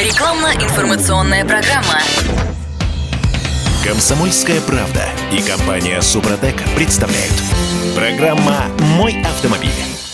Рекламно-информационная программа. Комсомольская правда и компания Супротек представляют. Программа «Мой автомобиль».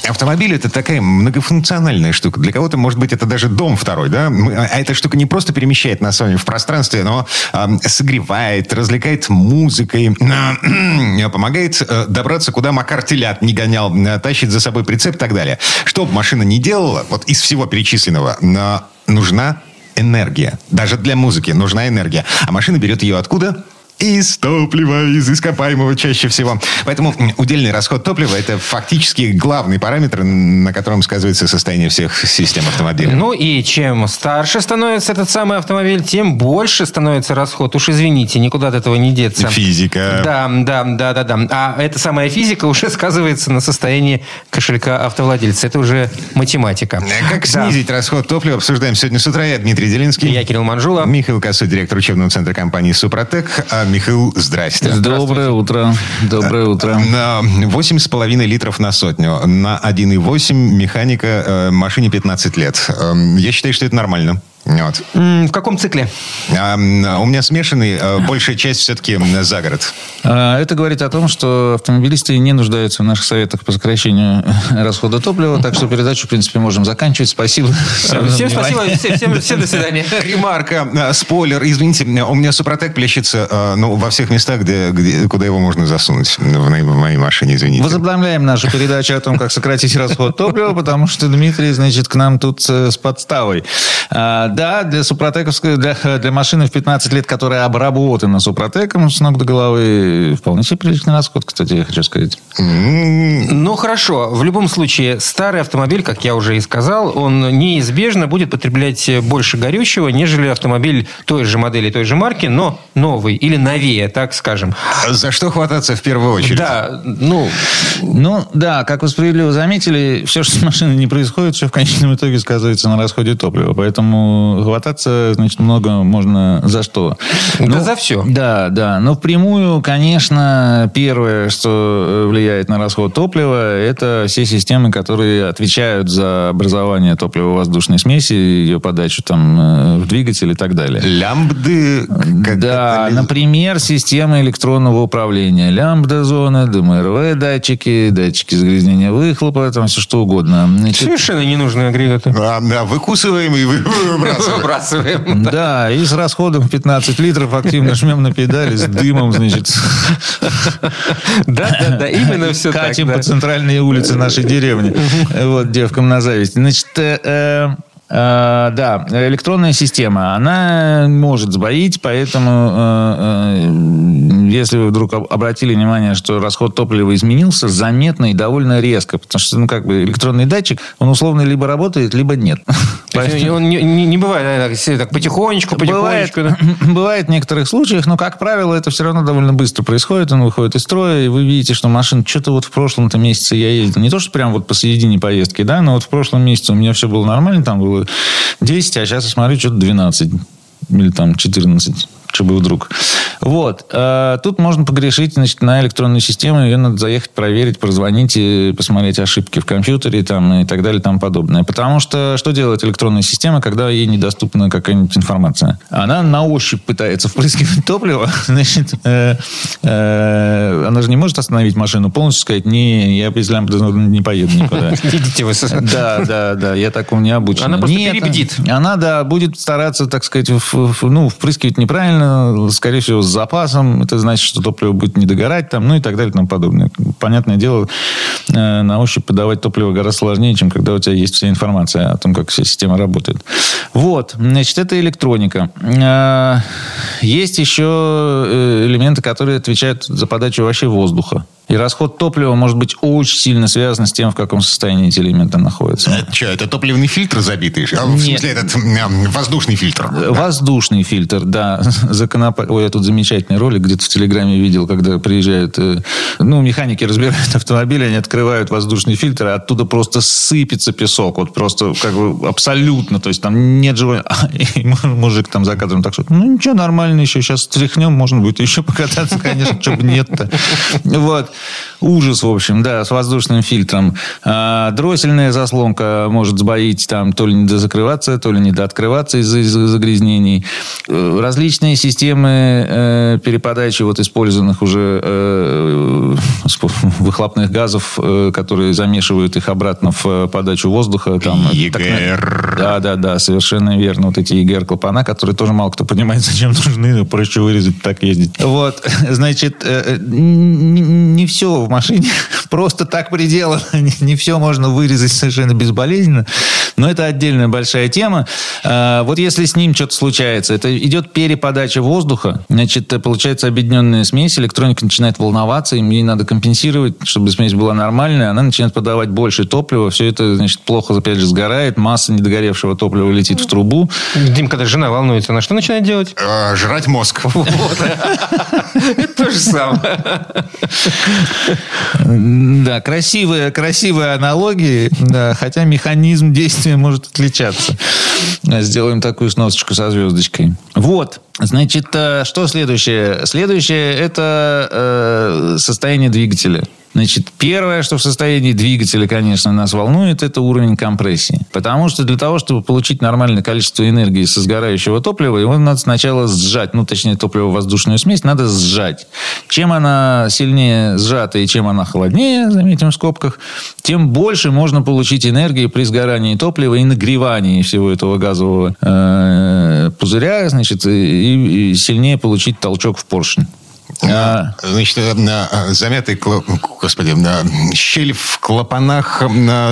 Автомобиль это такая многофункциональная штука. Для кого-то, может быть, это даже дом второй, да? А эта штука не просто перемещает нас с вами в пространстве, но э, согревает, развлекает музыкой, э, помогает э, добраться, куда Макар телят не гонял, э, тащит за собой прицеп и так далее. Что бы машина ни делала, вот из всего перечисленного, э, нужна энергия. Даже для музыки нужна энергия. А машина берет ее откуда? Из топлива, из ископаемого чаще всего. Поэтому удельный расход топлива – это фактически главный параметр, на котором сказывается состояние всех систем автомобиля. Ну и чем старше становится этот самый автомобиль, тем больше становится расход. Уж извините, никуда от этого не деться. Физика. Да, да, да, да, да. А эта самая физика уже сказывается на состоянии кошелька автовладельца. Это уже математика. Как да. снизить расход топлива, обсуждаем сегодня с утра. Я Дмитрий Делинский. Я Кирилл Манжула. Михаил Косой, директор учебного центра компании «Супротек». А Михаил, здрасте. Доброе утро. Доброе утро. На 8,5 литров на сотню. На 1,8 механика э, машине 15 лет. Эм, я считаю, что это нормально. Вот. В каком цикле? А, у меня смешанный, а, большая часть все-таки за город. А, это говорит о том, что автомобилисты не нуждаются в наших советах по сокращению расхода топлива, так что передачу, в принципе, можем заканчивать. Спасибо. Всем спасибо, всем, всем до свидания. Ремарка, спойлер, извините, у меня Супротек плещется ну, во всех местах, где, где, куда его можно засунуть в моей машине, извините. Возобновляем нашу передачу о том, как сократить расход топлива, потому что Дмитрий, значит, к нам тут э, с подставой. Да, для супротековской, для, для машины в 15 лет, которая обработана супротеком с ног до головы, вполне себе приличный расход, кстати, я хочу сказать. Ну, хорошо. В любом случае, старый автомобиль, как я уже и сказал, он неизбежно будет потреблять больше горючего, нежели автомобиль той же модели, той же марки, но новый или новее, так скажем. За что хвататься в первую очередь? Да, ну... Ну, да, как вы справедливо заметили, все, что с машиной не происходит, все в конечном итоге сказывается на расходе топлива. Поэтому хвататься, значит, много можно за что. Да ну, за все. Да, да. Но впрямую, конечно, первое, что э, влияет на расход топлива, это все системы, которые отвечают за образование топлива-воздушной смеси, ее подачу там э, в двигатель и так далее. Лямбды? Да, например, система электронного управления. Лямбда-зона, ДМРВ датчики, датчики загрязнения выхлопа, там все что угодно. Значит, Совершенно ненужные агрегаты. А, да, выкусываем и выбрасываем выбрасываем. Да, и с расходом в 15 литров активно жмем на педали с дымом, значит. Да, да, да, именно все так. Катим по центральной улице нашей деревни. Вот, девкам на зависть. Значит, э, Э, да, электронная система, она может сбоить, поэтому э, э, если вы вдруг обратили внимание, что расход топлива изменился заметно и довольно резко, потому что, ну, как бы электронный датчик, он условно либо работает, либо нет. Он не, не, не бывает наверное, так потихонечку, потихонечку. Бывает, да? бывает в некоторых случаях, но, как правило, это все равно довольно быстро происходит. Он выходит из строя, и вы видите, что машина что-то вот в прошлом-то месяце я ездил. Не то, что прям вот посередине поездки, да, но вот в прошлом месяце у меня все было нормально, там было было 10, а сейчас я смотрю, что-то 12 или там 14 чтобы вдруг. Вот. А, тут можно погрешить значит, на электронную систему. Ее надо заехать, проверить, прозвонить и посмотреть ошибки в компьютере там, и так далее и тому подобное. Потому что что делает электронная система, когда ей недоступна какая-нибудь информация? Она на ощупь пытается впрыскивать топливо. Значит, э, э, она же не может остановить машину полностью, сказать, не, я без лампы не поеду никуда. Идите вы. Да, да, да, я такому не обучен. Она просто перебдит. Она, да, будет стараться, так сказать, ну, впрыскивать неправильно, скорее всего, с запасом. Это значит, что топливо будет не догорать, там, ну и так далее и тому подобное. Понятное дело, э, на ощупь подавать топливо гораздо сложнее, чем когда у тебя есть вся информация о том, как вся система работает. Вот, значит, это электроника. Э, есть еще э, элементы, которые отвечают за подачу вообще воздуха. И расход топлива может быть очень сильно связан с тем, в каком состоянии эти элементы находятся. Это что, это топливный фильтр забитый? А, в смысле, этот э, воздушный фильтр? Воздушный да? фильтр, да. Законоп... Ой, я тут замечательный ролик где-то в Телеграме видел, когда приезжают... Э, ну, механики разбирают автомобили, они открывают воздушный фильтр, и оттуда просто сыпется песок. Вот просто как бы абсолютно. То есть там нет живой... И мужик там за кадром так что, ну, ничего, нормально еще. Сейчас стряхнем, можно будет еще покататься, конечно, чтобы нет-то. Вот. Ужас, в общем, да, с воздушным фильтром. А, дроссельная заслонка может сбоить там то ли не дозакрываться, то ли не дооткрываться из-за загрязнений. Э, различные системы э, переподачи вот использованных уже э, выхлопных газов, э, которые замешивают их обратно в подачу воздуха. Там, ЕГР. да, да, да, совершенно верно. Вот эти ЕГР-клапана, которые тоже мало кто понимает, зачем нужны, проще вырезать, так ездить. Вот, значит, э, не все в машине просто так приделано. Не все можно вырезать совершенно безболезненно. Но это отдельная большая тема. Вот если с ним что-то случается, это идет переподача воздуха, значит, получается объединенная смесь, электроника начинает волноваться, им ей надо компенсировать, чтобы смесь была нормальная, она начинает подавать больше топлива, все это, значит, плохо, опять же, сгорает, масса недогоревшего топлива летит в трубу. Дим, когда жена волнуется, она что начинает делать? А, жрать мозг. Это то же самое. Да, красивые, красивые аналогии, да, хотя механизм действия может отличаться. Сделаем такую сносочку со звездочкой. Вот. Значит, э, что следующее? Следующее – это э, состояние двигателя. Значит, первое, что в состоянии двигателя, конечно, нас волнует, это уровень компрессии. Потому что для того, чтобы получить нормальное количество энергии со сгорающего топлива, его надо сначала сжать. Ну, точнее, топливо-воздушную смесь надо сжать. Чем она сильнее сжата и чем она холоднее, заметим в скобках, тем больше можно получить энергии при сгорании топлива и нагревании всего этого газового э, пузыря, значит, и, и сильнее получить толчок в поршень. А, значит, э, э, замятый, господи, щель в клапанах,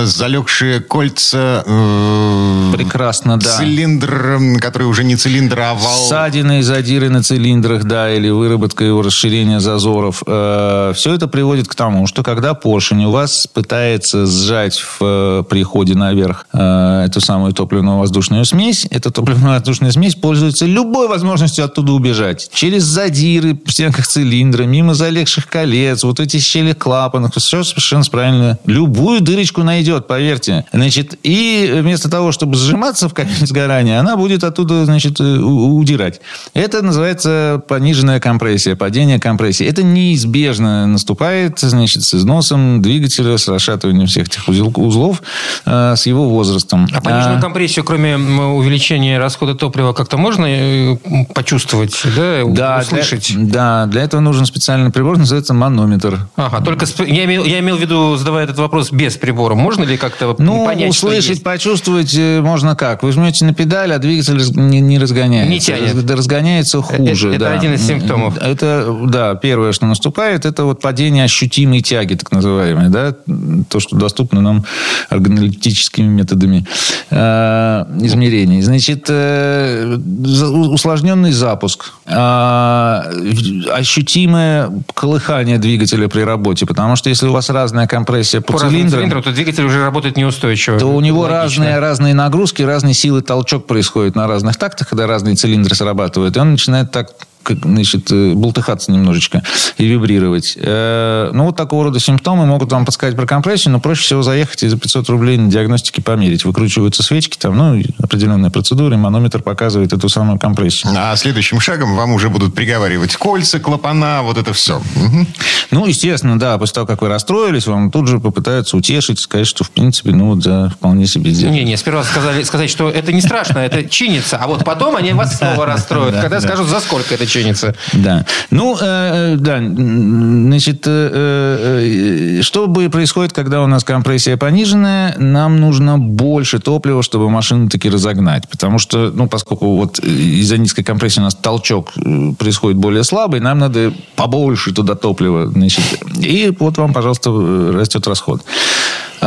залегшие кольца. Э, Прекрасно, да. Цилиндр, который уже не цилиндр, а вал. Ссадины и задиры на цилиндрах, да, или выработка его расширения зазоров. Все это приводит к тому, что когда поршень у вас пытается сжать в приходе наверх эту самую топливно-воздушную смесь, эта топливно-воздушная смесь пользуется любой возможностью оттуда убежать. Через задиры в стенках цилиндра, мимо залегших колец, вот эти щели клапанов, все совершенно правильно. Любую дырочку найдет, поверьте. Значит, и вместо того, чтобы сжиматься в камере сгорания, она будет оттуда, значит, удирать. Это называется пониженная компрессия, падение компрессии. Это неизбежно наступает, значит, с износом двигателя, с расшатыванием всех этих узлов, э, с его возрастом. А пониженную а... компрессию, кроме увеличения расхода топлива, как-то можно э, почувствовать, да, да услышать? Для, да, для этого нужен специальный прибор, называется манометр. Ага, только я имел, я имел в виду, задавая этот вопрос без прибора. Можно ли как-то ну, понять, услышать, почувствовать э, можно как? Вы жмете на педаль, а двигатель не, не разгоняется. Не тянет. Разгоняется хуже. Это, да. это один из симптомов. Это, да, первое, что наступает, это вот падение ощутимой тяги, так называемой. Да? То, что доступно нам органолептическими методами э, измерений. Значит, э, усложненный запуск. Э, ощутимое колыхание двигателя при работе. Потому что если у вас разная компрессия по, по цилиндрам, цилиндрам, то двигатель уже работает неустойчиво. То у него разные, разные нагрузки, разные силы толчок происходит на разных тактах, когда разные цилиндры срабатывают. И он начинает так как, значит, э, болтыхаться немножечко и вибрировать. Э, ну, вот такого рода симптомы могут вам подсказать про компрессию, но проще всего заехать и за 500 рублей на диагностике померить. Выкручиваются свечки, там, ну, определенная процедура, и манометр показывает эту самую компрессию. А следующим шагом вам уже будут приговаривать кольца, клапана, вот это все. Угу. Ну, естественно, да, после того, как вы расстроились, вам тут же попытаются утешить, сказать, что, в принципе, ну, да, вполне себе сделать. Не-не, сперва сказали, сказать, что это не страшно, это чинится, а вот потом они вас снова расстроят, когда скажут, за сколько это чинится. Да. Ну, э, э да, значит, э, э, что бы происходит, когда у нас компрессия пониженная, нам нужно больше топлива, чтобы машину таки разогнать. Потому что, ну, поскольку вот из-за низкой компрессии у нас толчок происходит более слабый, нам надо побольше туда топлива. Значит, и вот вам, пожалуйста, растет расход.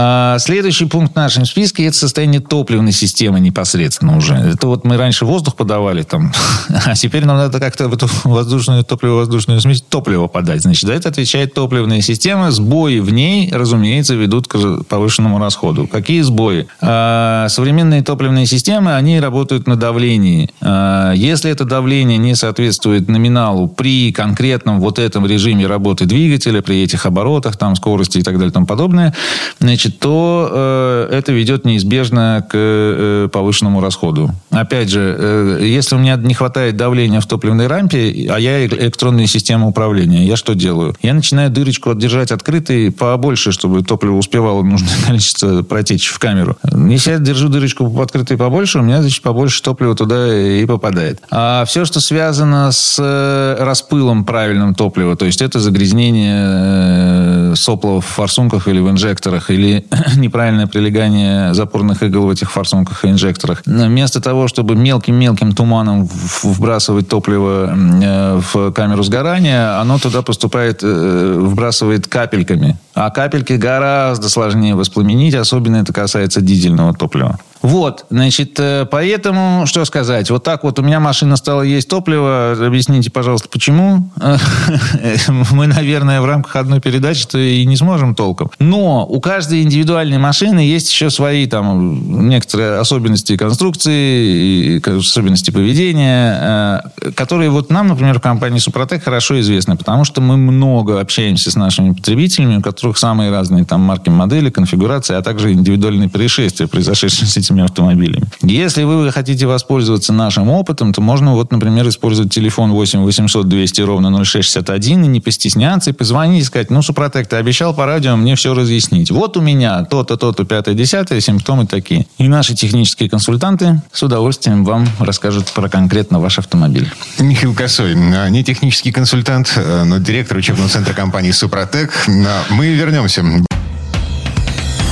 А, следующий пункт в нашем списке – это состояние топливной системы непосредственно уже. Это вот мы раньше воздух подавали там, а теперь нам надо как-то в эту воздушную топливо-воздушную смесь топливо подать. Значит, за это отвечает топливная система. Сбои в ней, разумеется, ведут к повышенному расходу. Какие сбои? А, современные топливные системы, они работают на давлении. А, если это давление не соответствует номиналу при конкретном вот этом режиме работы двигателя, при этих оборотах, там, скорости и так далее и тому подобное, значит, значит, то э, это ведет неизбежно к э, повышенному расходу. Опять же, э, если у меня не хватает давления в топливной рампе, а я электронная система управления, я что делаю? Я начинаю дырочку держать открытой побольше, чтобы топливо успевало нужное количество протечь в камеру. Если я держу дырочку открытой побольше, у меня, значит, побольше топлива туда и попадает. А все, что связано с э, распылом правильным топлива, то есть это загрязнение э, сопла в форсунках или в инжекторах, или неправильное прилегание запорных игл в этих форсунках и инжекторах. Вместо того, чтобы мелким-мелким туманом вбрасывать топливо э, в камеру сгорания, оно туда поступает, вбрасывает капельками. А капельки гораздо сложнее воспламенить, особенно это касается дизельного топлива. Вот, значит, э, поэтому, что сказать, вот так вот у меня машина стала есть топливо, объясните, пожалуйста, почему? Мы, наверное, в рамках одной передачи-то и не сможем толком. Но у каждой индивидуальной машины есть еще свои там некоторые особенности конструкции, особенности поведения, э, которые вот нам, например, в компании Супротек хорошо известны, потому что мы много общаемся с нашими потребителями, у которых самые разные там марки, модели, конфигурации, а также индивидуальные происшествия, произошедшие с этими автомобилями. Если вы хотите воспользоваться нашим опытом, то можно, вот, например, использовать телефон 8 800 200 ровно 0661 и не постесняться, и позвонить и сказать, ну, Супротек, ты обещал по радио мне все разъяснить. Вот у меня то-то, то-то, пятое, десятое, симптомы такие. И наши технические консультанты с удовольствием вам расскажут про конкретно ваш автомобиль. Михаил Косой, а, не технический консультант, а, но директор учебного центра компании «Супротек». А, мы вернемся.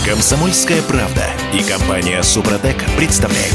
Комсомольская правда и компания Супротек представляют.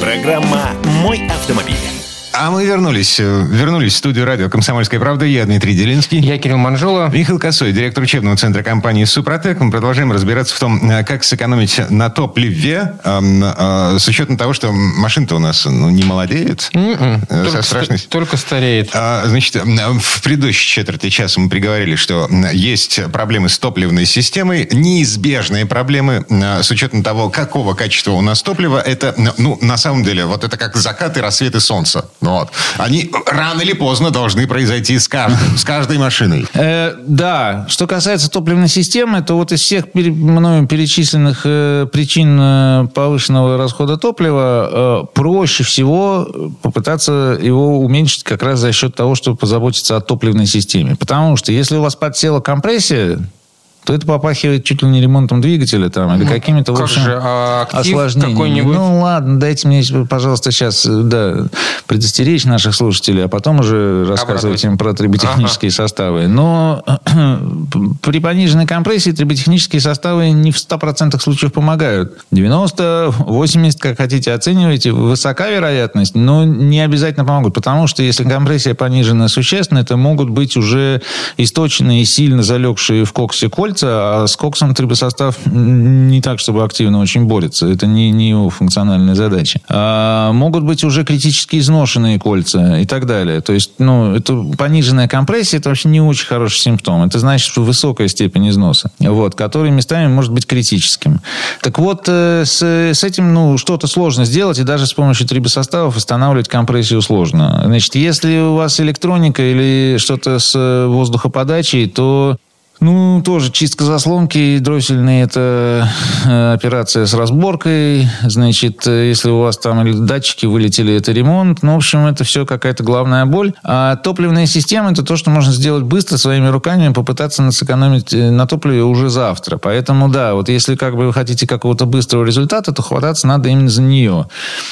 Программа «Мой автомобиль». А мы вернулись. Э, вернулись в студию радио «Комсомольская правда». Я Дмитрий Делинский. Я Кирилл Манжула. Михаил Косой, директор учебного центра компании «Супротек». Мы продолжаем разбираться в том, э, как сэкономить на топливе, э, с учетом того, что машина-то у нас ну, не молодеет. Mm-mm. М-м. Только, страшной... только стареет. А, значит, в предыдущей четверти часа мы приговорили, что есть проблемы с топливной системой, неизбежные проблемы с учетом того, какого качества у нас топливо. Это, ну, на самом деле, вот это как закат и рассветы солнца. Вот. Они рано или поздно должны произойти с, каждым, с каждой машиной. Э, да. Что касается топливной системы, то вот из всех пере, мною перечисленных э, причин э, повышенного расхода топлива э, проще всего попытаться его уменьшить как раз за счет того, чтобы позаботиться о топливной системе. Потому что если у вас подсела компрессия, то это попахивает чуть ли не ремонтом двигателя там, или ну, какими-то, как же, а осложнениями. Ну, ладно, дайте мне, пожалуйста, сейчас да, предостеречь наших слушателей, а потом уже рассказывать им про триботехнические ага. составы. Но при пониженной компрессии триботехнические составы не в 100% случаев помогают. 90, 80, как хотите, оценивайте. Высока вероятность, но не обязательно помогут. Потому что если компрессия понижена существенно, это могут быть уже источные и сильно залегшие в коксе коль кольца, а с коксом трибосостав не так, чтобы активно очень борется. Это не, не его функциональная задача. А могут быть уже критически изношенные кольца и так далее. То есть, ну, это пониженная компрессия, это вообще не очень хороший симптом. Это значит, что высокая степень износа, вот, который местами может быть критическим. Так вот, э, с, с этим, ну, что-то сложно сделать, и даже с помощью трибосоставов восстанавливать компрессию сложно. Значит, если у вас электроника или что-то с воздухоподачей, то ну, тоже чистка заслонки дроссельные – это э, операция с разборкой. Значит, э, если у вас там датчики вылетели, это ремонт. Ну, в общем, это все какая-то главная боль. А топливная система – это то, что можно сделать быстро своими руками, попытаться сэкономить э, на топливе уже завтра. Поэтому, да, вот если как бы вы хотите какого-то быстрого результата, то хвататься надо именно за нее.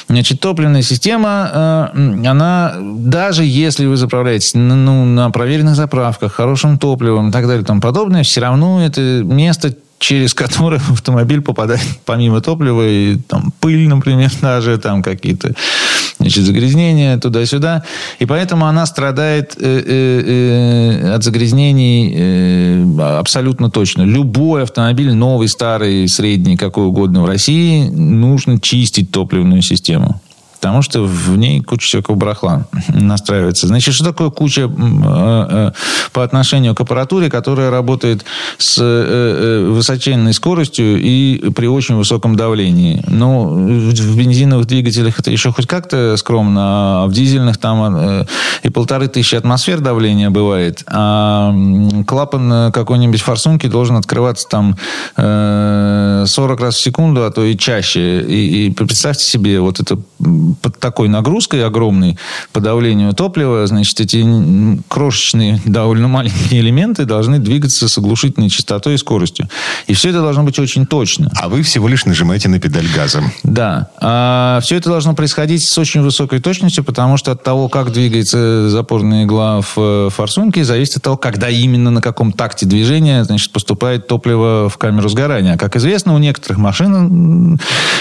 Значит, топливная система, она, даже если вы заправляетесь ну, на проверенных заправках, хорошим топливом и так далее, там подобное, подобное, все равно это место, через которое автомобиль попадает помимо топлива и там пыль, например, даже там какие-то значит, загрязнения туда-сюда. И поэтому она страдает э, э, э, от загрязнений абсолютно точно. Любой автомобиль, новый, старый, средний, какой угодно в России, нужно чистить топливную систему. Потому что в ней куча всякого барахла настраивается. Значит, что такое куча э, э, по отношению к аппаратуре, которая работает с э, высоченной скоростью и при очень высоком давлении? Ну, в бензиновых двигателях это еще хоть как-то скромно, а в дизельных там и полторы тысячи атмосфер давления бывает, а клапан какой-нибудь форсунки должен открываться там 40 раз в секунду, а то и чаще. И, и представьте себе, вот это под такой нагрузкой огромной по давлению топлива, значит, эти крошечные, довольно маленькие элементы должны двигаться с оглушительной частотой и скоростью. И все это должно быть очень точно. А вы всего лишь нажимаете на педаль газа. Да. А все это должно происходить с очень высокой точностью, потому что от того, как двигается запорная игла в э, форсунке, зависит от того, когда именно, на каком такте движения значит, поступает топливо в камеру сгорания. Как известно, у некоторых машин,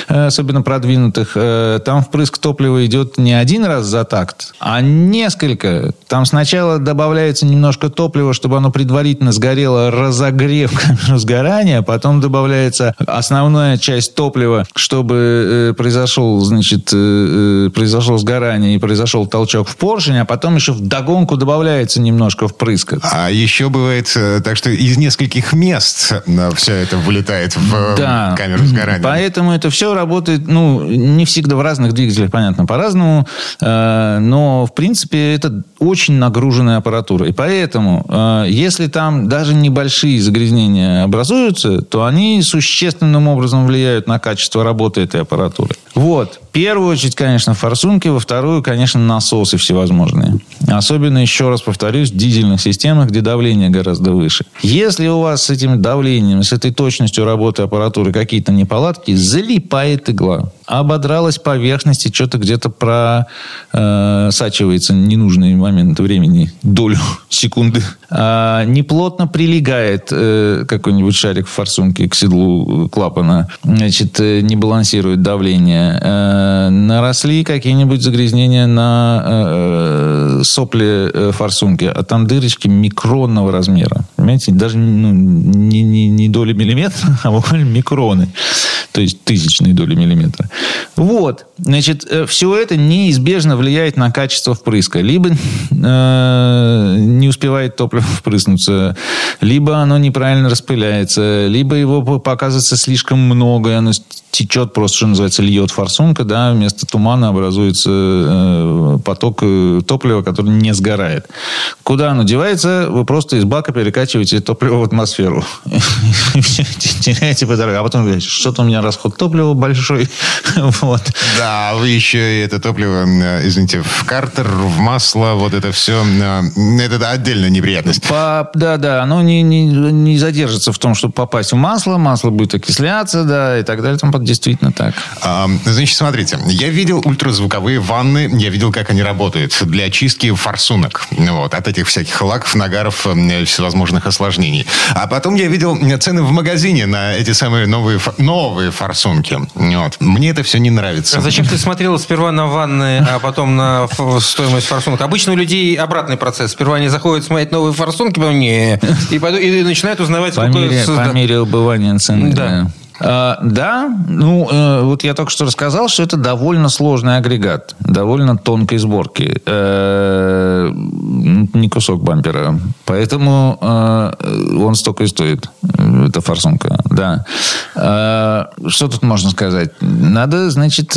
э, особенно продвинутых, э, там впрыск топлива идет не один раз за такт, а несколько. Там сначала добавляется немножко топлива, чтобы оно предварительно сгорело, разогрев камеру сгорания, потом добавляется основная часть топлива, чтобы э, произошел, значит, э, э, произошло сгорание и произошел толчок в поршень, а потом еще в догонку добавляется немножко впрыска. А еще бывает э, так, что из нескольких мест э, все это вылетает в да. камеру сгорания. Поэтому это все работает, ну, не всегда в разных двигателях, понятно, по-разному, но, в принципе, это очень нагруженная аппаратура. И поэтому, если там даже небольшие загрязнения образуются, то они существенным образом влияют на качество работы этой аппаратуры. Вот. В первую очередь, конечно, форсунки, во вторую, конечно, насосы всевозможные. Особенно, еще раз повторюсь, в дизельных системах, где давление гораздо выше. Если у вас с этим давлением, с этой точностью работы аппаратуры какие-то неполадки, залипает игла. Ободралась поверхность и что-то где-то просачивается э, ненужный момент времени, долю секунды. А, неплотно прилегает э, какой-нибудь шарик в форсунке к седлу клапана. Значит, э, не балансирует давление. Э, наросли какие-нибудь загрязнения на сопле форсунки, а там дырочки микронного размера. Понимаете, даже ну, не, не, не доли миллиметра, а буквально микроны. То есть тысячные доли миллиметра. Вот. Значит, э, все это неизбежно влияет на качество впрыска. Либо э, не успевает топливо впрыснуться, либо оно неправильно распыляется, либо его показывается слишком много, и оно течет просто, что называется, льет форсунка, да, вместо тумана образуется э, поток э, топлива, который не сгорает. Куда оно девается? Вы просто из бака перекачиваете топливо в атмосферу. Теряете по дороге. А потом говорите, что-то у меня расход топлива большой. вот. Да, вы еще это топливо, извините, в картер, в масло, вот это все, это отдельная неприятность. По, да, да, оно не, не, не задержится в том, чтобы попасть в масло, масло будет окисляться, да, и так далее, там действительно так. А, значит, смотрите, я видел ультразвуковые ванны, я видел, как они работают для очистки форсунок, вот, от этих всяких лаков, нагаров, всевозможных осложнений. А потом я видел цены в магазине на эти самые новые, новые форсунки. Вот. Мне это все не нравится. А зачем ты смотрел сперва на ванны, а потом на стоимость форсунок? Обычно у людей обратный процесс. Сперва они заходят смотреть новые форсунки, потом не. И, пойду, и начинают узнавать, по сколько... Мере, по мере убывания цены. Да. да. А, да, ну, э, вот я только что рассказал, что это довольно сложный агрегат, довольно тонкой сборки. Э, не кусок бампера. Поэтому э, он столько и стоит. Это форсунка, да. Что тут можно сказать? Надо, значит,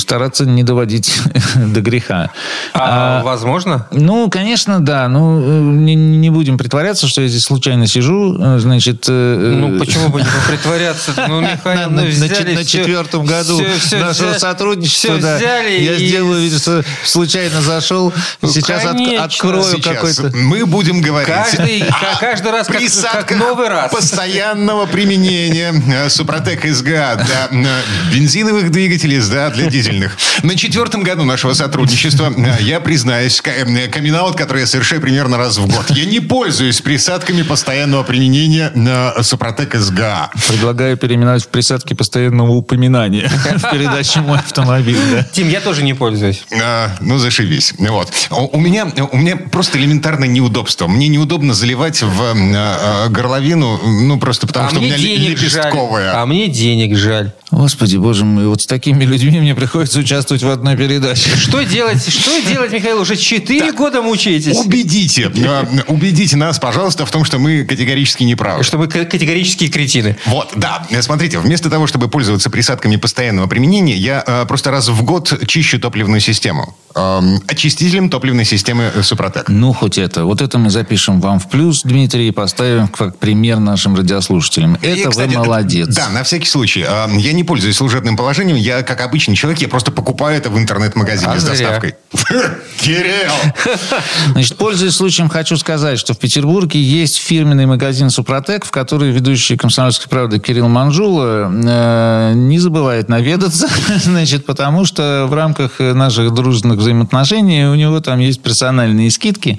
стараться не доводить до греха. А, а возможно? Ну, конечно, да. Ну, не, не будем притворяться, что я здесь случайно сижу. Значит, ну, почему бы не притворяться? Ну, Михаил, на, взяли на, на четвертом году все, все нашего взяли, сотрудничества. Да, я и... сделаю вид, что случайно зашел. Ну, сейчас от, открою какой-то... Мы будем говорить каждый, о каждый раз как, как новый раз. постоянного применения э, Супротек СГА для э, бензиновых двигателей, да, для дизельных. На четвертом году нашего сотрудничества, э, я признаюсь, камин который я совершаю примерно раз в год. Я не пользуюсь присадками постоянного применения на Супротек СГА. Предлагаю переменить переименовать в присадке постоянного упоминания в передаче «Мой автомобиль». Тим, я тоже не пользуюсь. А, ну, зашибись. Вот. У меня, у меня просто элементарное неудобство. Мне неудобно заливать в а, а, горловину, ну, просто потому а что у меня денег жаль. лепестковая. А мне денег жаль. Господи, боже мой, вот с такими людьми мне приходится участвовать в одной передаче. Что делать? Что делать, Михаил? Уже 4 года мучаетесь. Убедите, убедите нас, пожалуйста, в том, что мы категорически не правы. Что мы к- категорические кретины. Вот, да. Смотрите, вместо того, чтобы пользоваться присадками постоянного применения, я э, просто раз в год чищу топливную систему. Эм, очистителем топливной системы э, Супротек. Ну, хоть это. Вот это мы запишем вам в плюс, Дмитрий, и поставим как пример нашим радиослушателям. Это И, кстати, вы молодец. Да, на всякий случай. э, Я не пользуюсь служебным положением. Я, как обычный человек, я просто покупаю это в интернет-магазине А с зря. доставкой. Кирилл! Значит, пользуясь случаем, хочу сказать, что в Петербурге есть фирменный магазин «Супротек», в который ведущий «Комсомольской правды» Кирилл Манжула э, не забывает наведаться, значит, потому что в рамках наших дружных взаимоотношений у него там есть персональные скидки.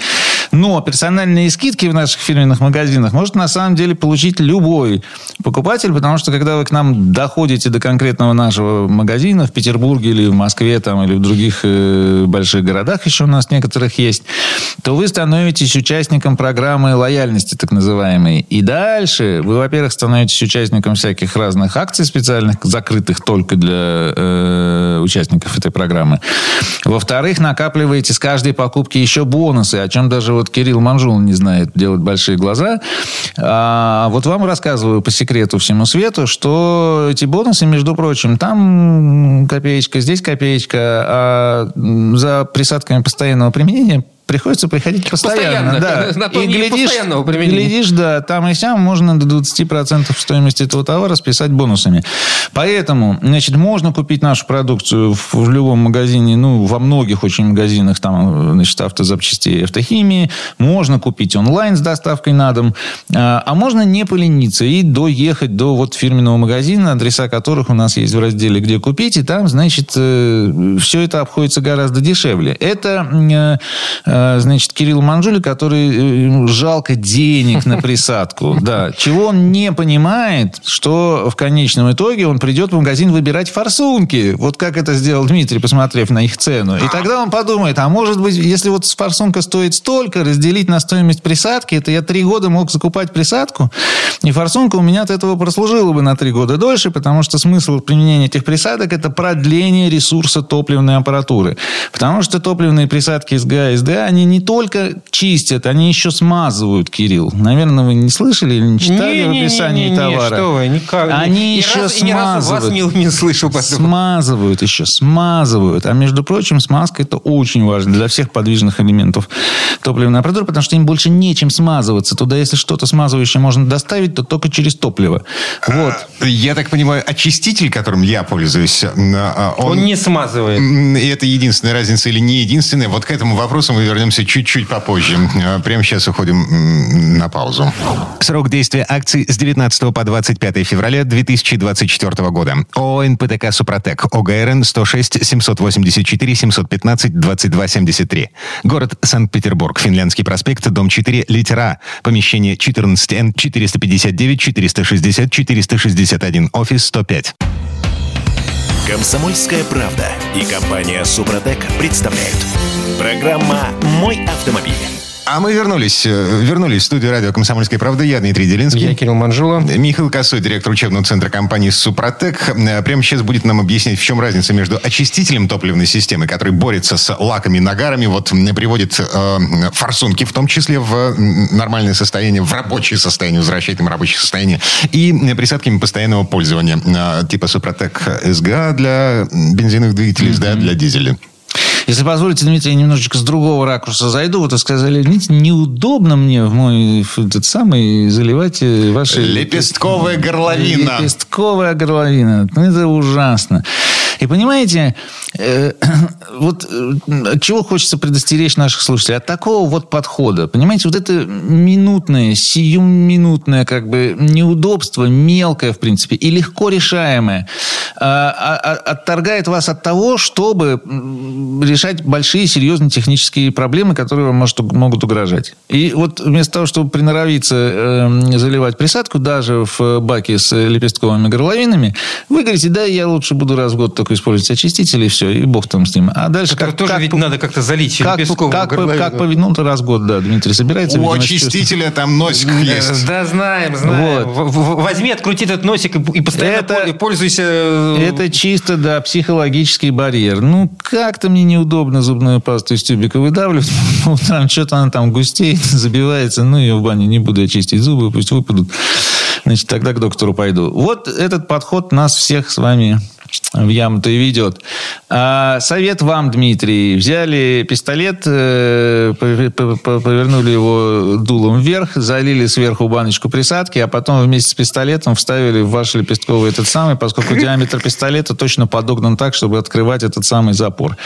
Но персональные скидки в наших фирменных магазинах может на самом деле получить любой покупатель, потому что когда вы к нам доходите до конкретного нашего магазина в Петербурге или в Москве там, или в других э, больших городах еще у нас некоторых есть, то вы становитесь участником программы лояльности, так называемой. И дальше вы, во-первых, становитесь участником всяких разных акций специальных, закрытых только для э, участников этой программы. Во-вторых, накапливаете с каждой покупки еще бонусы, о чем даже вот Кирилл Манжул не знает, делать большие глаза. А вот вам рассказываю по секрету всему свету, что эти бонусы, между прочим, там копеечка, здесь копеечка, а за присадками постоянного применения приходится приходить постоянно. Постоянно. да. На то И глядишь, глядишь, да, там и сям можно до 20% стоимости этого товара списать бонусами. Поэтому, значит, можно купить нашу продукцию в, в любом магазине, ну, во многих очень магазинах, там, значит, автозапчастей и автохимии. Можно купить онлайн с доставкой на дом. А, а можно не полениться и доехать до вот фирменного магазина, адреса которых у нас есть в разделе «Где купить», и там, значит, все это обходится гораздо дешевле. Это, э, э, значит, Кирилл Манжули, который э, ему жалко денег на присадку. Да. Чего он не понимает, что в конечном итоге он придет в магазин выбирать форсунки. Вот как это сделал Дмитрий, посмотрев на их цену. И тогда он подумает, а может быть, если вот форсунка стоит столько, разделить на стоимость присадки, это я три года мог закупать присадку, и форсунка у меня от этого прослужила бы на три года дольше, потому что смысл применения этих присадок – это продление ресурса топливной аппаратуры. Потому что топливные присадки СГА и СДА, они не только чистят, они еще смазывают, Кирилл. Наверное, вы не слышали или не читали в описании Не-не-не-не, товара. что вы, никак. Они Ни еще разу- ни разу вас смазывают. не, не слышал. поэтому. Смазывают еще, смазывают. А между прочим, смазка это очень важно для всех подвижных элементов топливной аппаратуры, потому что им больше нечем смазываться. Туда, если что-то смазывающее можно доставить, то только через топливо. Вот. Я так понимаю, очиститель, которым я пользуюсь, э, э, Он он... не смазывает. И это единственная разница или не единственная? Вот к этому вопросу мы вернемся чуть-чуть попозже. Э, Прямо сейчас уходим на паузу. Срок действия акций с 19 по 25 февраля 2024 года. ООО «НПТК Супротек». ОГРН 106 784 715 22 73. Город Санкт-Петербург. Финляндский проспект, дом 4, литера. Помещение 14Н 459 460 461. Офис 105. Комсомольская правда и компания Супротек представляют. Программа «Мой автомобиль». А мы вернулись, э, вернулись в студию радио «Комсомольская правда». Я Дмитрий Делинский. Я Кирилл Манжула. Михаил Косой, директор учебного центра компании «Супротек». Э, Прямо сейчас будет нам объяснять, в чем разница между очистителем топливной системы, который борется с лаками и нагарами, вот приводит э, форсунки, в том числе в нормальное состояние, в рабочее состояние, возвращает им рабочее состояние, и э, присадками постоянного пользования, э, типа «Супротек СГА» для бензиновых двигателей, СДА для дизеля. Если позволите, Дмитрий, я немножечко с другого ракурса зайду. Вот вы сказали, видите, неудобно мне в мой этот самый заливать э, ваши... Лепестковая горловина. Лепестковая горловина. Ну, это ужасно. И понимаете, э, вот э, чего хочется предостеречь наших слушателей? От такого вот подхода. Понимаете, вот это минутное, сиюминутное как бы неудобство, мелкое, в принципе, и легко решаемое, а- отторгает вас от того, чтобы решать большие, серьезные технические проблемы, которые вам может, могут угрожать. И вот вместо того, чтобы приноровиться э, заливать присадку, даже в баке с лепестковыми горловинами, вы говорите, да, я лучше буду раз в год только использовать очистители, и все, и бог там с ним. А дальше Который как, тоже как, ведь надо как-то залить как, как, как, по- ну, раз в год, да, Дмитрий собирается. У очистителя там носик есть. Да, знаем, знаем. Возьми, открути этот носик и постоянно пользуйся... э, Это чисто, да, психологический барьер. Ну, как-то мне неудобно зубную пасту из тюбика выдавливать. По утрам что-то она там густеет, забивается. Ну, ее в бане не буду очистить зубы, пусть выпадут. Значит, тогда к доктору пойду. Вот этот подход нас всех с вами в яму-то и ведет. А, совет вам, Дмитрий. Взяли пистолет, э, пове- по- по- повернули его дулом вверх, залили сверху баночку присадки, а потом вместе с пистолетом вставили в ваш лепестковый этот самый, поскольку диаметр пистолета точно подогнан так, чтобы открывать этот самый запор.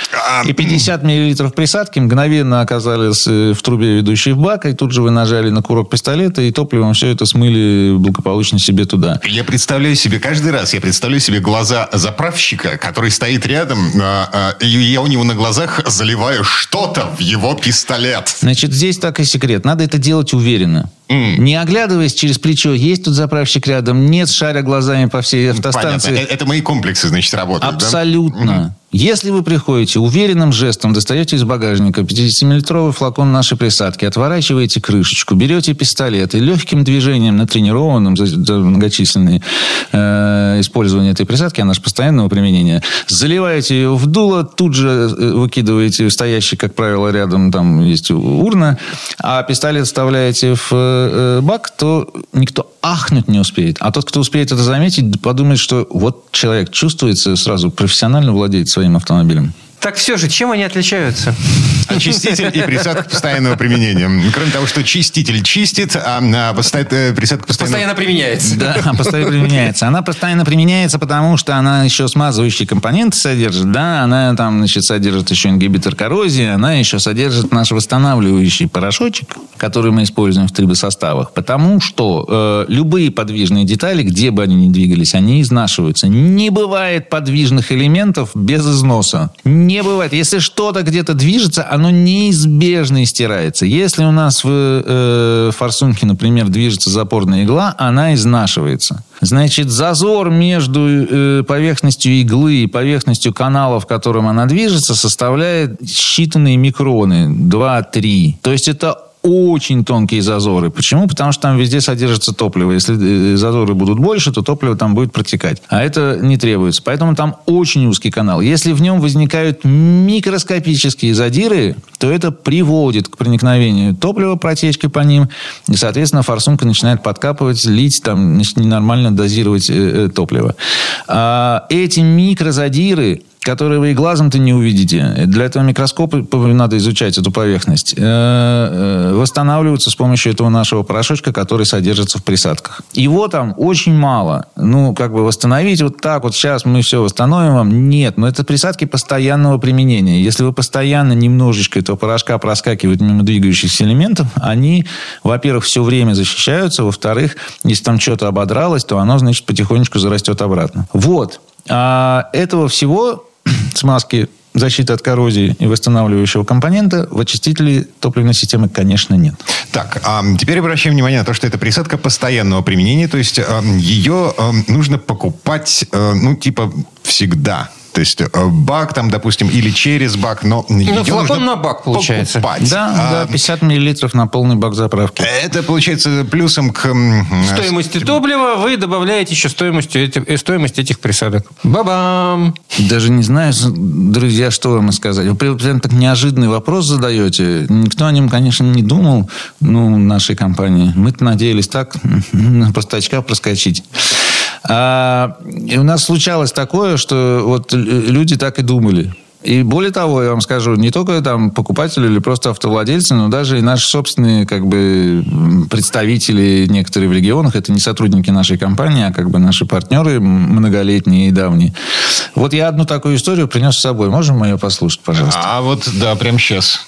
И 50 миллилитров присадки мгновенно оказались э, в трубе, ведущей в бак, и тут же вы нажали на курок пистолета, и топливом все это смыли благополучно себе туда. Я представляю себе, каждый раз я представляю себе глаза заправщика, который стоит рядом, а, а, и я у него на глазах заливаю что-то в его пистолет. Значит, здесь так и секрет. Надо это делать уверенно. Не оглядываясь через плечо, есть тут заправщик рядом, нет, шаря глазами по всей Понятно. автостанции. Э, Это мои комплексы, значит, работают, да? Абсолютно. Если вы приходите уверенным жестом, достаете из багажника 50-миллилитровый флакон нашей присадки, отворачиваете крышечку, берете пистолет и легким движением, натренированным за, многочисленные э, использования этой присадки, она же постоянного применения, заливаете ее в дуло, тут же э, выкидываете стоящий, как правило, рядом там есть урна, а пистолет вставляете в э, бак, то никто ахнуть не успеет. А тот, кто успеет это заметить, подумает, что вот человек чувствуется сразу, профессионально владеет своим автомобилем. Так все же, чем они отличаются? Очиститель и присадка постоянного применения. Кроме того, что чиститель чистит, а а э, присадка постоянного... Постоянно применяется. Да, постоянно применяется. Она постоянно применяется, потому что она еще смазывающие компоненты содержит, да, она там, значит, содержит еще ингибитор коррозии, она еще содержит наш восстанавливающий порошочек, который мы используем в трибосоставах, потому что э, любые подвижные детали, где бы они ни двигались, они изнашиваются. Не бывает подвижных элементов без износа. Не бывает. Если что-то где-то движется, оно неизбежно стирается. Если у нас в э, форсунке, например, движется запорная игла, она изнашивается. Значит, зазор между э, поверхностью иглы и поверхностью канала, в котором она движется, составляет считанные микроны, 2-3. То есть это очень тонкие зазоры. Почему? Потому что там везде содержится топливо. Если э, зазоры будут больше, то топливо там будет протекать. А это не требуется. Поэтому там очень узкий канал. Если в нем возникают микроскопические задиры, то это приводит к проникновению топлива, протечки по ним. И, соответственно, форсунка начинает подкапывать, лить, там, ненормально дозировать э, э, топливо. А эти микрозадиры которые вы и глазом-то не увидите. Для этого микроскопа надо изучать эту поверхность. Э, э, Восстанавливаются с помощью этого нашего порошочка, который содержится в присадках. Его там очень мало. Ну, как бы восстановить вот так вот сейчас мы все восстановим вам. Нет, но это присадки постоянного применения. Если вы постоянно немножечко этого порошка проскакивают мимо двигающихся элементов, они, во-первых, все время защищаются, во-вторых, если там что-то ободралось, то оно, значит, потихонечку зарастет обратно. Вот. А этого всего смазки защиты от коррозии и восстанавливающего компонента в очистителе топливной системы, конечно, нет. Так, а теперь обращаем внимание на то, что это присадка постоянного применения, то есть а, ее а, нужно покупать, а, ну, типа, всегда. То есть э, бак там, допустим, или через бак, но ее Ну, флакон нужно на бак получается. покупать. Да, А, да, 50 миллилитров на полный бак заправки. Это получается плюсом к... м, Стоимости топлива вы добавляете еще стоимость, эти- э, стоимость этих присадок. Бабам! Даже не знаю, друзья, что вам сказать. Вы прям прям так неожиданный вопрос задаете. Никто о нем, конечно, не думал, ну, нашей компании. Мы-то надеялись так, на простачка проскочить. А, и у нас случалось такое, что вот люди так и думали. И более того, я вам скажу, не только там покупатели или просто автовладельцы, но даже и наши собственные как бы представители некоторые в регионах, это не сотрудники нашей компании, а как бы наши партнеры многолетние и давние. Вот я одну такую историю принес с собой. Можем мы ее послушать, пожалуйста? А вот, да, прямо сейчас.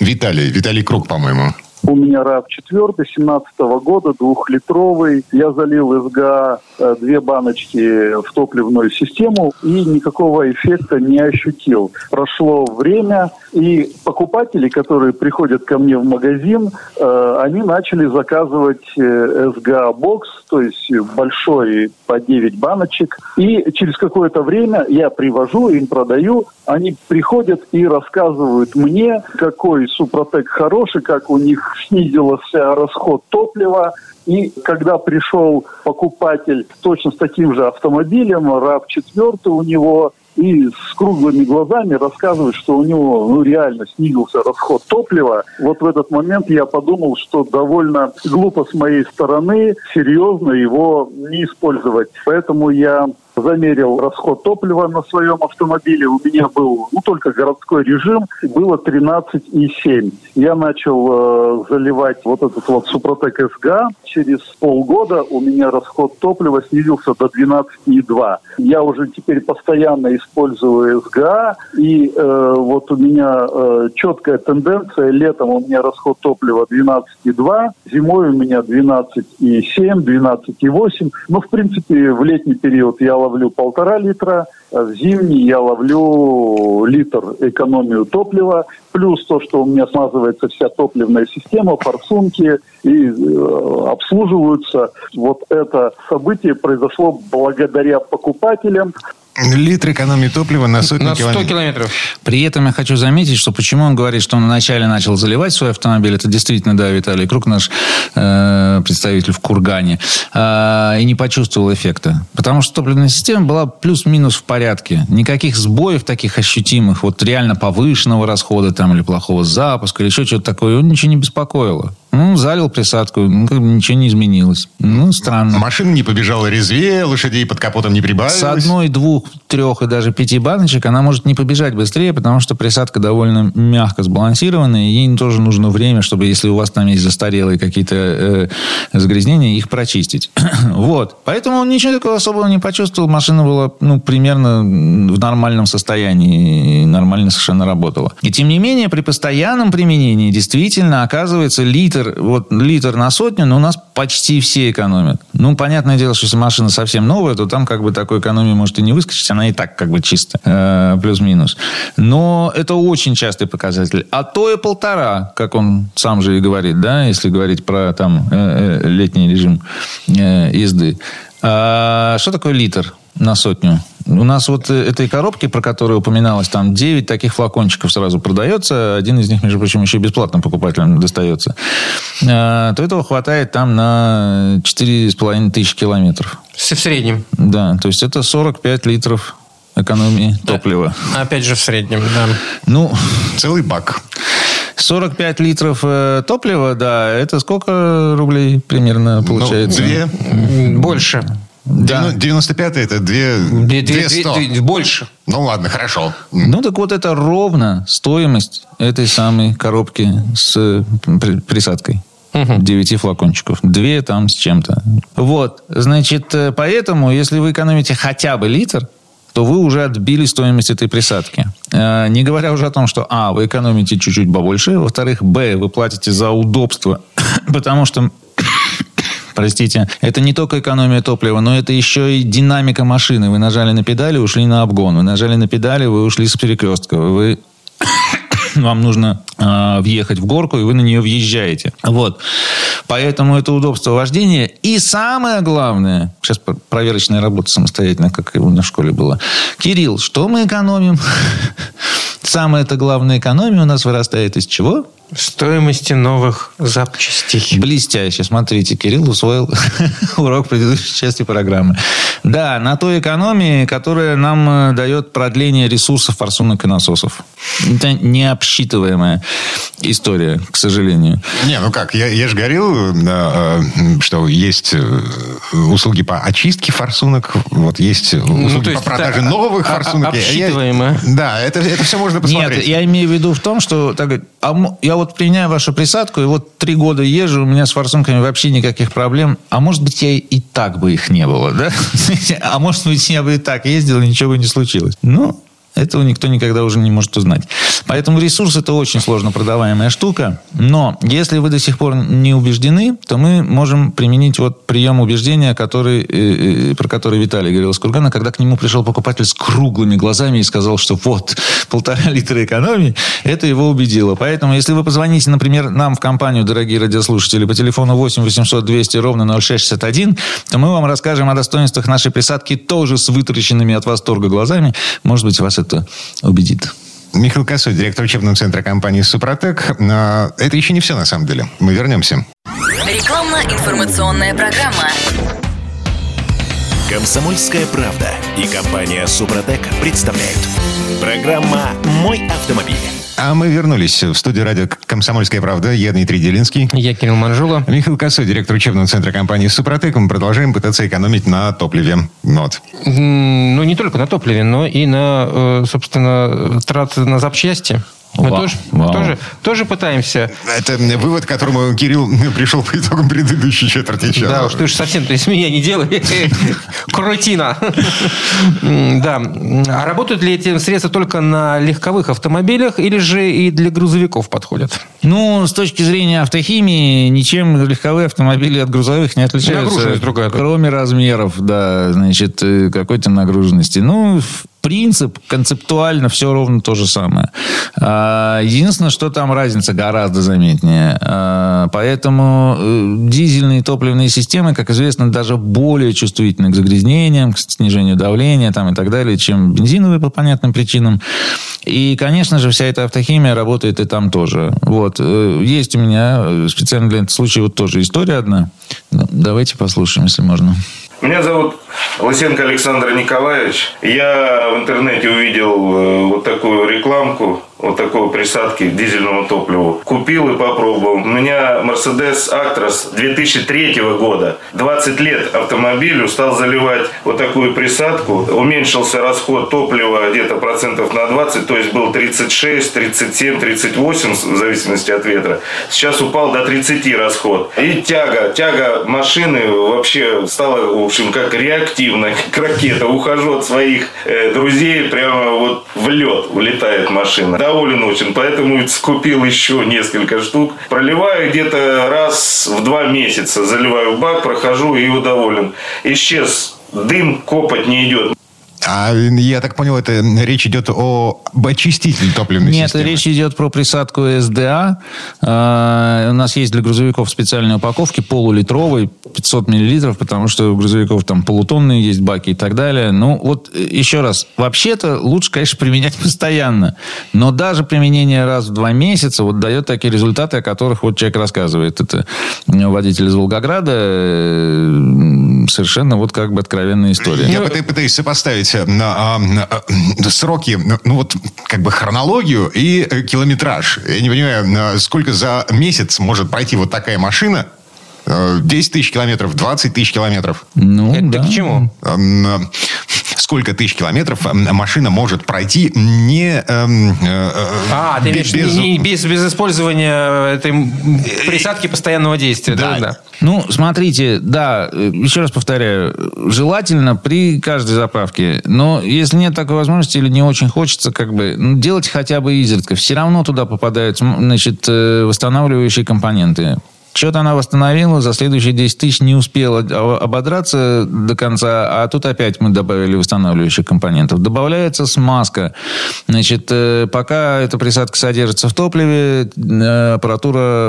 Виталий, Виталий Круг, по-моему. У меня RAV4 17 года, двухлитровый. Я залил СГА э, две баночки в топливную систему и никакого эффекта не ощутил. Прошло время, и покупатели, которые приходят ко мне в магазин, э, они начали заказывать э, СГА-бокс, то есть большой по 9 баночек. И через какое-то время я привожу, им продаю, они приходят и рассказывают мне, какой Супротек хороший, как у них снизился расход топлива, и когда пришел покупатель точно с таким же автомобилем, RAV4 у него, и с круглыми глазами рассказывает, что у него ну, реально снизился расход топлива. Вот в этот момент я подумал, что довольно глупо с моей стороны серьезно его не использовать. Поэтому я замерил расход топлива на своем автомобиле. У меня был ну, только городской режим, было 13,7. Я начал э, заливать вот этот вот Супротек СГА. Через полгода у меня расход топлива снизился до 12,2. Я уже теперь постоянно использую СГА, и э, вот у меня э, четкая тенденция. Летом у меня расход топлива 12,2, зимой у меня 12,7, 12,8. Ну, в принципе, в летний период я ловлю полтора литра, а в зимний я ловлю литр экономию топлива, плюс то, что у меня смазывается вся топливная система, форсунки и э, обслуживаются. Вот это событие произошло благодаря покупателям, Литр экономии топлива на сотню На 100 километров. километров. При этом я хочу заметить, что почему он говорит, что он вначале начал заливать свой автомобиль, это действительно, да, Виталий Круг, наш э, представитель в Кургане, э, и не почувствовал эффекта. Потому что топливная система была плюс-минус в порядке. Никаких сбоев таких ощутимых, вот реально повышенного расхода там, или плохого запуска, или еще что-то такое, его ничего не беспокоило. Ну, залил присадку, ну, как бы ничего не изменилось. Ну, странно. Машина не побежала резвее, лошадей под капотом не прибавилось. С одной, двух, трех и даже пяти баночек она может не побежать быстрее, потому что присадка довольно мягко сбалансированная, и ей тоже нужно время, чтобы, если у вас там есть застарелые какие-то э, загрязнения, их прочистить. вот. Поэтому он ничего такого особого не почувствовал. Машина была, ну, примерно в нормальном состоянии, и нормально совершенно работала. И тем не менее, при постоянном применении действительно оказывается литр, вот литр на сотню, но у нас почти все экономят. Ну, понятное дело, что если машина совсем новая, то там как бы такой экономии может и не выскочить, она и так как бы чисто, э, плюс-минус. Но это очень частый показатель. А то и полтора, как он сам же и говорит, да, если говорить про там э, э, летний режим э, езды. А что такое литр на сотню? У нас вот э, этой коробки, про которую упоминалось, там 9 таких флакончиков сразу продается. Один из них, между прочим, еще и бесплатно покупателям достается. А, То этого хватает там на 4,5 тысячи километров. В среднем. Да, то есть это 45 литров экономии топлива. Опять же в среднем, да. Ну, Целый бак. 45 литров э, топлива, да, это сколько рублей примерно получается? Ну, две. Больше. Да. 95 это две, Две- две две- сто. две- больше. Ну ладно, хорошо. Ну, так вот это ровно стоимость этой самой коробки с при- присадкой. Девяти флакончиков. Две там с чем-то. Вот. Значит, э, поэтому, если вы экономите хотя бы литр, то вы уже отбили стоимость этой присадки. Э, Не говоря уже о том, что, а, вы экономите чуть-чуть побольше, во-вторых, б, вы платите за удобство, потому что Простите, это не только экономия топлива, но это еще и динамика машины. Вы нажали на педали, ушли на обгон. Вы нажали на педали, вы ушли с перекрестка. Вы вам нужно э, въехать в горку, и вы на нее въезжаете. Вот. Поэтому это удобство вождения. И самое главное, сейчас пр- проверочная работа самостоятельно, как и у нас в школе была. Кирилл, что мы экономим? Самая это главная экономия у нас вырастает из чего? Стоимости новых запчастей. Блестяще. Смотрите, Кирилл усвоил урок предыдущей части программы. Да, на той экономии, которая нам э, дает продление ресурсов форсунок и насосов. Это необсчитываемая история, к сожалению. Не, ну как, я, я же говорил, э, что есть э, услуги по очистке форсунок, вот есть услуги Ну, то есть по продаже это новых форсунок. Я- я- обсчитываемо. Да, это, это все можно посмотреть. Нет, я имею в виду в том, что так, а я вот применяю вашу присадку, и вот три года езжу, у меня с форсунками вообще никаких проблем. А может быть, я и так бы их не было, да? А может быть, я бы и так ездил, и ничего бы не случилось. Ну, Этого никто никогда уже не может узнать. Поэтому ресурс это очень сложно продаваемая штука. Но если вы до сих пор не убеждены, то мы можем применить вот прием убеждения, который, э, э, про который Виталий говорил с Кургана, когда к нему пришел покупатель с круглыми глазами и сказал, что вот полтора литра экономии, это его убедило. Поэтому, если вы позвоните, например, нам в компанию, дорогие радиослушатели, по телефону 8 800 200 ровно 0661, то мы вам расскажем о достоинствах нашей присадки тоже с вытаращенными от восторга глазами. Может быть, вас это убедит. Михаил Косой, директор учебного центра компании «Супротек». Но это еще не все, на самом деле. Мы вернемся. Рекламно-информационная программа. Комсомольская правда и компания «Супротек» представляют. Программа «Мой автомобиль». А мы вернулись в студию радио «Комсомольская правда». Я Дмитрий Делинский. Я Кирилл Манжула. Михаил Косой, директор учебного центра компании «Супротек». Мы продолжаем пытаться экономить на топливе. Вот. Ну, не только на топливе, но и на, э, собственно, траты на запчасти. Мы Вау, тоже, вау. тоже, тоже пытаемся. Это вывод, к которому Кирилл пришел по итогам предыдущей четверти часа. Да, уж ты уж совсем то из меня не делай. Крутина. Да. А работают ли эти средства только на легковых автомобилях или же и для грузовиков подходят? Ну, с точки зрения автохимии, ничем легковые автомобили от грузовых не отличаются. Нагруженность другая. Кроме размеров, да, значит, э, какой-то нагруженности. Ну, в принцип, концептуально все ровно то же самое. А, Единственное, что там разница гораздо заметнее. А, Поэтому э, дизельные топливные системы, как известно, даже более чувствительны к загрязнениям, к снижению давления там, и так далее, чем бензиновые по понятным причинам. И, конечно же, вся эта автохимия работает и там тоже. Вот. Э, Есть у меня э, специально для этого случая вот тоже история одна. Давайте послушаем, если можно. Меня зовут Лысенко Александр Николаевич. Я в интернете увидел э, вот такую рекламку, вот такой присадки к дизельному топливу. Купил и попробовал. У меня Mercedes Actros 2003 года. 20 лет автомобилю стал заливать вот такую присадку. Уменьшился расход топлива где-то процентов на 20, то есть был 36, 37, 38 в зависимости от ветра. Сейчас упал до 30 расход. И тяга, тяга машины вообще стала, в общем, как реактивная, как ракета. Ухожу от своих э, друзей, прямо вот в лед улетает машина. Доволен очень, поэтому купил еще несколько штук. Проливаю где-то раз в два месяца, заливаю бак, прохожу и доволен. Исчез дым, копоть не идет. А я так понял, это речь идет о очистителе топливной Нет, системы. речь идет про присадку СДА. Э, У нас есть для грузовиков специальные упаковки, полулитровые, 500 миллилитров, потому что у грузовиков там полутонные есть баки и так далее. Ну, вот э, еще раз, вообще-то лучше, конечно, применять постоянно. Но даже применение раз в два месяца вот дает такие результаты, о которых вот человек рассказывает. Это водитель из Волгограда. э, Совершенно вот как бы откровенная история. Я пыта- пытаюсь сопоставить э, а, а, сроки, ну вот как бы хронологию и э, километраж. Я не понимаю, э, сколько за месяц может пройти вот такая машина? Э, 10 тысяч километров, 20 тысяч километров. Ну, Это да. к чему? Э, Сколько тысяч километров машина может пройти не... эм, э, э, А, ты бе- имеешь в виду без- не- без, без использования этой присадки постоянного действия. Да, Да. да. Ну, смотрите, да, э, еще раз повторяю, желательно при каждой заправке, но если нет такой возможности или не очень хочется, как бы, ну, делать хотя бы изредка. Все равно туда попадают, значит, э, восстанавливающие компоненты. Что-то она восстановила, за следующие 10 тысяч не успела ободраться до конца, а тут опять мы добавили восстанавливающих компонентов. Добавляется смазка. Значит, э, пока эта присадка содержится в топливе, э, аппаратура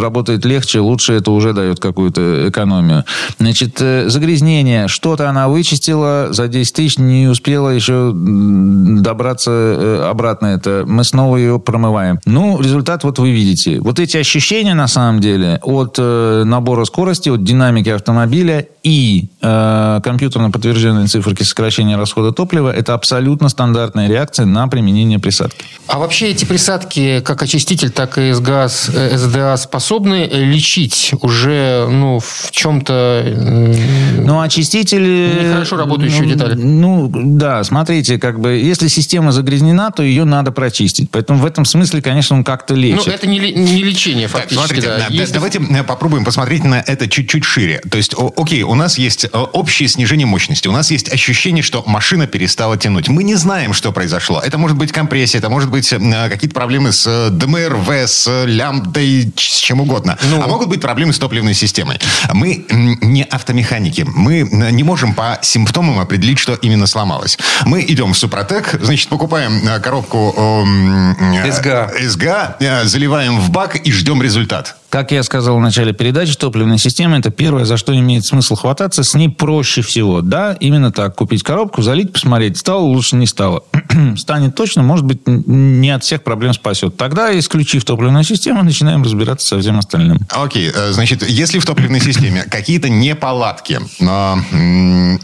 работает легче, лучше, это уже дает какую-то экономию. Значит, э, загрязнение. Что-то она вычистила, за 10 тысяч не успела еще добраться обратно это. Мы снова ее промываем. Ну, результат вот вы видите. Вот эти ощущения, на самом деле, от э, набора скорости, от динамики автомобиля и э, компьютерно подтвержденные циферки сокращения расхода топлива, это абсолютно стандартная реакция на применение присадки. А вообще эти присадки, как очиститель, так и СГАЗ, э, СДА, способны э, лечить уже ну, в чем-то... м, Ну, очистители... Нехорошо работающие ну, детали. Ну, да, смотрите, как бы, если система загрязнена, то ее надо прочистить. Поэтому в этом смысле, конечно, он как-то Ну, лечит. это не, не лечение Так, фактически. смотрите, да. да, Если- давайте э, попробуем посмотреть на это чуть-чуть шире. То есть, о- окей, у нас есть э, общее снижение мощности, у нас есть ощущение, что машина перестала тянуть. Мы не знаем, что произошло. Это может быть компрессия, это может быть э, какие-то проблемы с э, ДМРВ, с лямбдой, с чем угодно. Ну. А могут быть проблемы с топливной системой. Мы не автомеханики. Мы не можем по симптомам определить, что именно сломалось. Мы идем в Супротек, значит, покупаем коробку эм, э, СГА. СГА, э, заливаем в бак и ждем результат. Как я сказал в начале передачи, топливная система – это первое, за что имеет смысл хвататься. С ней проще всего. Да, именно так. Купить коробку, залить, посмотреть, стало лучше, не стало. Станет точно, может быть, не от всех проблем спасет. Тогда, исключив топливную систему, начинаем разбираться со всем остальным. Окей, э, значит, если в топливной системе какие-то неполадки, но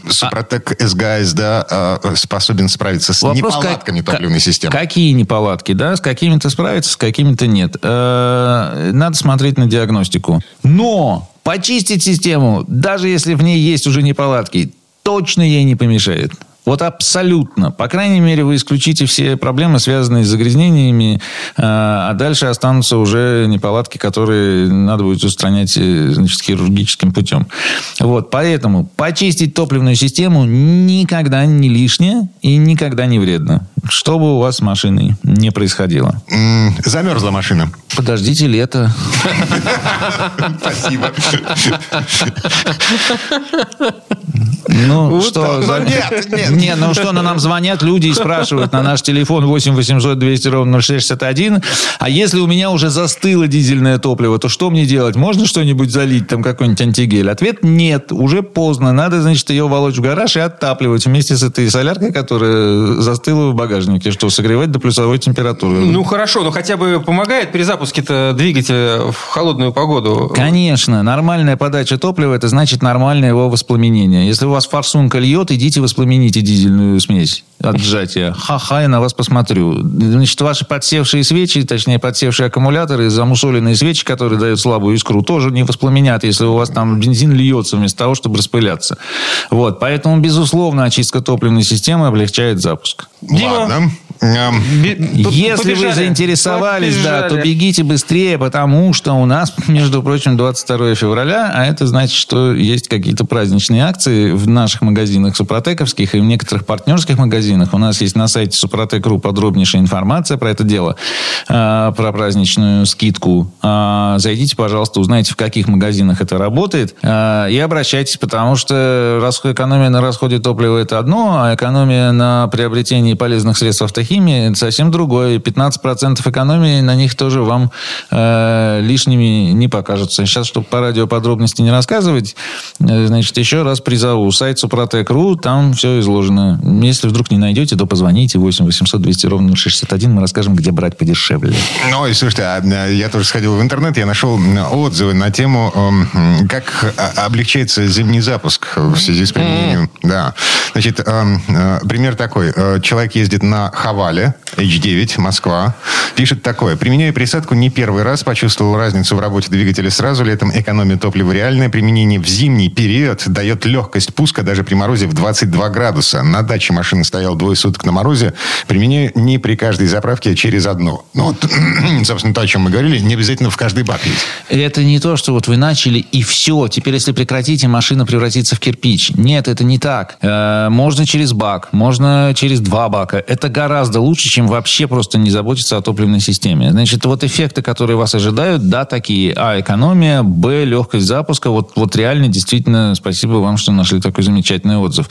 Супротек СГА СДА э, способен справиться с Вопрос, как- неполадками ка- топливной системы. Какие неполадки, да? С какими-то справиться, с какими-то нет. Э, Надо смотреть на диагностику. Но почистить систему, даже если в ней есть уже неполадки, точно ей не помешает. Вот абсолютно. По крайней мере, вы исключите все проблемы, связанные с загрязнениями, э, а дальше останутся уже неполадки, которые надо будет устранять э, значит, хирургическим путем. Вот, поэтому почистить топливную систему никогда не лишнее и никогда не вредно. Что бы у вас с машиной не происходило. Замерзла машина. Подождите лето. Спасибо. Ну, что? так. за- Ну, нет, нет. Не, ну что, ну нам звонят люди и спрашивают на наш телефон 8 800 200 ровно 0661. А если у меня уже застыло дизельное топливо, то что мне делать? Можно что-нибудь залить, там какой-нибудь антигель? Ответ нет, уже поздно. Надо, значит, ее волочь в гараж и оттапливать вместе с этой соляркой, которая застыла в багажнике. Что, согревать до плюсовой температуры? Ну, хорошо, но хотя бы помогает при запуске-то двигателя в холодную погоду. Конечно, нормальная подача топлива это значит нормальное его воспламенение. Если у вас форсунка льет, идите воспламените дизельную смесь от сжатия. Ха-ха, я на вас посмотрю. Значит, ваши подсевшие свечи, точнее, подсевшие аккумуляторы, замусоленные свечи, которые дают слабую искру, тоже не воспламенят, если у вас там бензин льется вместо того, чтобы распыляться. Вот, поэтому, безусловно, очистка топливной системы облегчает запуск. Дима. Ладно. Если вы побежали. заинтересовались, да, то Побежали. бегите быстрее, потому что у нас, между прочим, 22 февраля, а это значит, что есть какие-то праздничные акции в наших магазинах супротековских и в некоторых партнерских магазинах. У нас есть на сайте Супротек.ру подробнейшая информация про это дело, э, про праздничную скидку. Э, Зайдите, пожалуйста, узнайте, в каких магазинах это работает, э, и обращайтесь, потому что экономия на расходе топлива – это одно, а экономия на приобретении полезных средств автохимии – это совсем другое. И 15% экономии на них тоже вам э, лишними не покажутся. Сейчас, чтобы по радио подробности не рассказывать, э, значит, еще раз призову. Сайт Супротек.ру, там все изложено. Если вдруг не найдете, то позвоните 8 800 200 ровно 61, мы расскажем, где брать подешевле. Ну, и слушайте, а, э, я тоже сходил в интернет, я нашел м, отзывы на тему, эм, как а, облегчается зимний запуск в связи с применением. Да. Значит, эм, э, пример такой. Э, Человек ездит на Хавале, H9, Москва. Пишет такое. Применяя присадку, не первый раз почувствовал разницу в работе двигателя сразу. Летом экономия топлива реальная. Применение в зимний период дает легкость пуска даже при морозе в 22 градуса. На даче машина стояла двое суток на морозе. Применяю не при каждой заправке, а через одну. Ну, вот, собственно, то, о чем мы говорили, не обязательно в каждый бак лить. Это не то, что вот вы начали и все. Теперь, если прекратите, машина превратится в кирпич. Нет, это не так. Э, можно через бак, можно через два бака. Это гораздо лучше, чем вообще просто не заботиться о топливной системе. Значит, вот эффекты, которые вас ожидают, да, такие. А, экономия, б, легкость запуска. Вот, вот реально, действительно, спасибо вам, что нашли такой замечательный отзыв.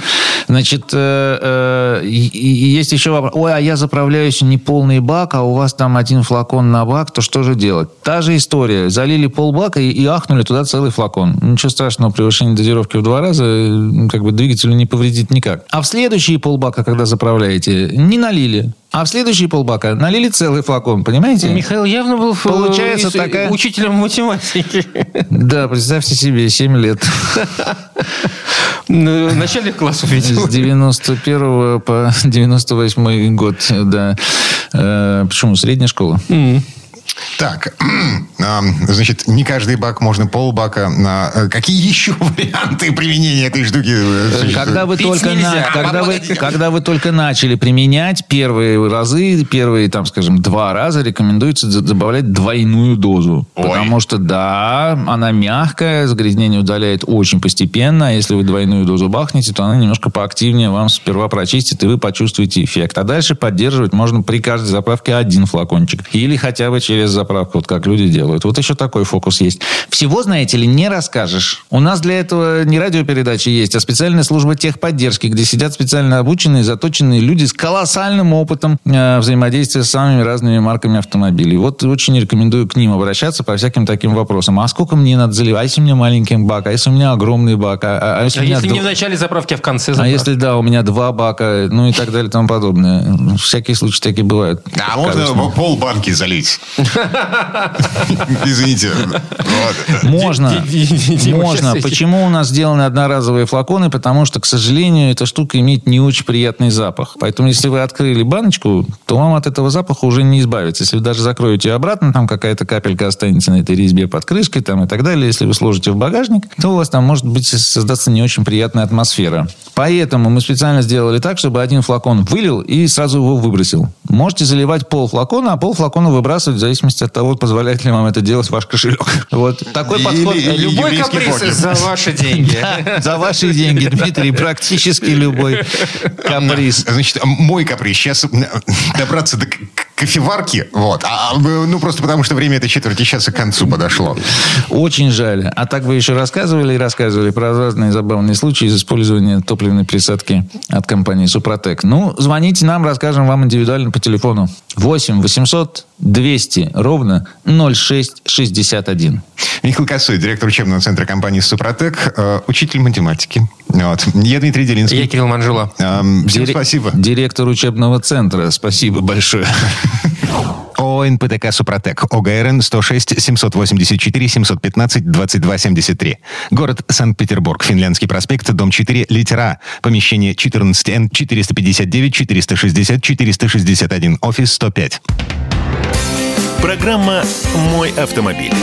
Значит, э, э, есть еще вопрос. Ой, а я заправляюсь не полный бак, а у вас там один флакон на бак, то что же делать? Та же история. Залили полбака и, и ахнули туда целый флакон. Ничего страшного, превышение дозировки в два раза э, как бы двигателю не повредит никак. А в следующие полбака, когда заправляете, не налили. А в следующие полбака налили целый флакон, понимаете? Михаил явно был э, Получается ис- такая- учителем математики. Да, представьте себе, 7 лет. Ну, Начальных классов, С видимо. 91 по 98 год, да. Э, Почему? Средняя школа? Так, а, значит, не каждый бак, можно полбака. А, Какие еще варианты применения этой штуки? Когда вы, Пить только нельзя. на- когда, вы, когда вы только начали применять первые разы, первые, там, скажем, два раза рекомендуется добавлять двойную дозу. Ой. Потому что, да, она мягкая, загрязнение удаляет очень постепенно. А если вы двойную дозу бахнете, то она немножко поактивнее вам сперва прочистит, и вы почувствуете эффект. А дальше поддерживать можно при каждой заправке один флакончик. Или хотя бы через заправку, вот как люди делают. Вот еще такой фокус есть. Всего, знаете ли, не расскажешь. У нас для этого не радиопередачи есть, а специальная служба техподдержки, где сидят специально обученные, заточенные люди с колоссальным опытом э, взаимодействия с самыми разными марками автомобилей. Вот очень рекомендую к ним обращаться по всяким таким вопросам. А сколько мне надо заливать? А если у меня маленький бак? А если у меня огромный бак? А, а если А у меня если дв- не в начале заправки, а в конце а заправки? если, да, у меня два бака, ну и так далее и тому подобное. Всякие случаи такие бывают. А можно Кажется. полбанки залить? Извините. Вот. Можно. Можно. Почему у нас сделаны одноразовые флаконы? Потому что, к сожалению, эта штука имеет не очень приятный запах. Поэтому, если вы открыли баночку, то вам от этого запаха уже не избавиться. Если вы даже закроете обратно, там какая-то капелька останется на этой резьбе под крышкой там, и так далее. Если вы сложите в багажник, то у вас там может быть создаться не очень приятная атмосфера. Поэтому мы специально сделали так, чтобы один флакон вылил и сразу его выбросил. Можете заливать пол флакона, а пол флакона выбрасывать в зависимости от того, позволяет ли вам это делать ваш кошелек. Вот такой Или- подход. или Любой каприз покер. за ваши деньги. Да, за ваши деньги, Дмитрий, практически любой каприз. Значит, мой каприз. Сейчас добраться до кофеварки. Вот. А, а, ну, просто потому, что время этой четверти часа к концу подошло. Очень жаль. А так вы еще рассказывали и рассказывали про разные забавные случаи из использования топливной присадки от компании Супротек. Ну, звоните нам, расскажем вам индивидуально по телефону. 8 800 200 ровно 0661. Михаил Косой, директор учебного центра компании «Супротек», э, учитель математики. Вот. Я Дмитрий Делинский. Я Кирилл Манжула. Эм, Всем Дире- спасибо. Директор учебного центра. Спасибо большое. ООО «НПТК Супротек». ОГРН 106 784 715 22 73. Город Санкт-Петербург. Финляндский проспект, дом 4, литера. Помещение 14Н 459 460 461. Офис 105. Программа «Мой автомобиль».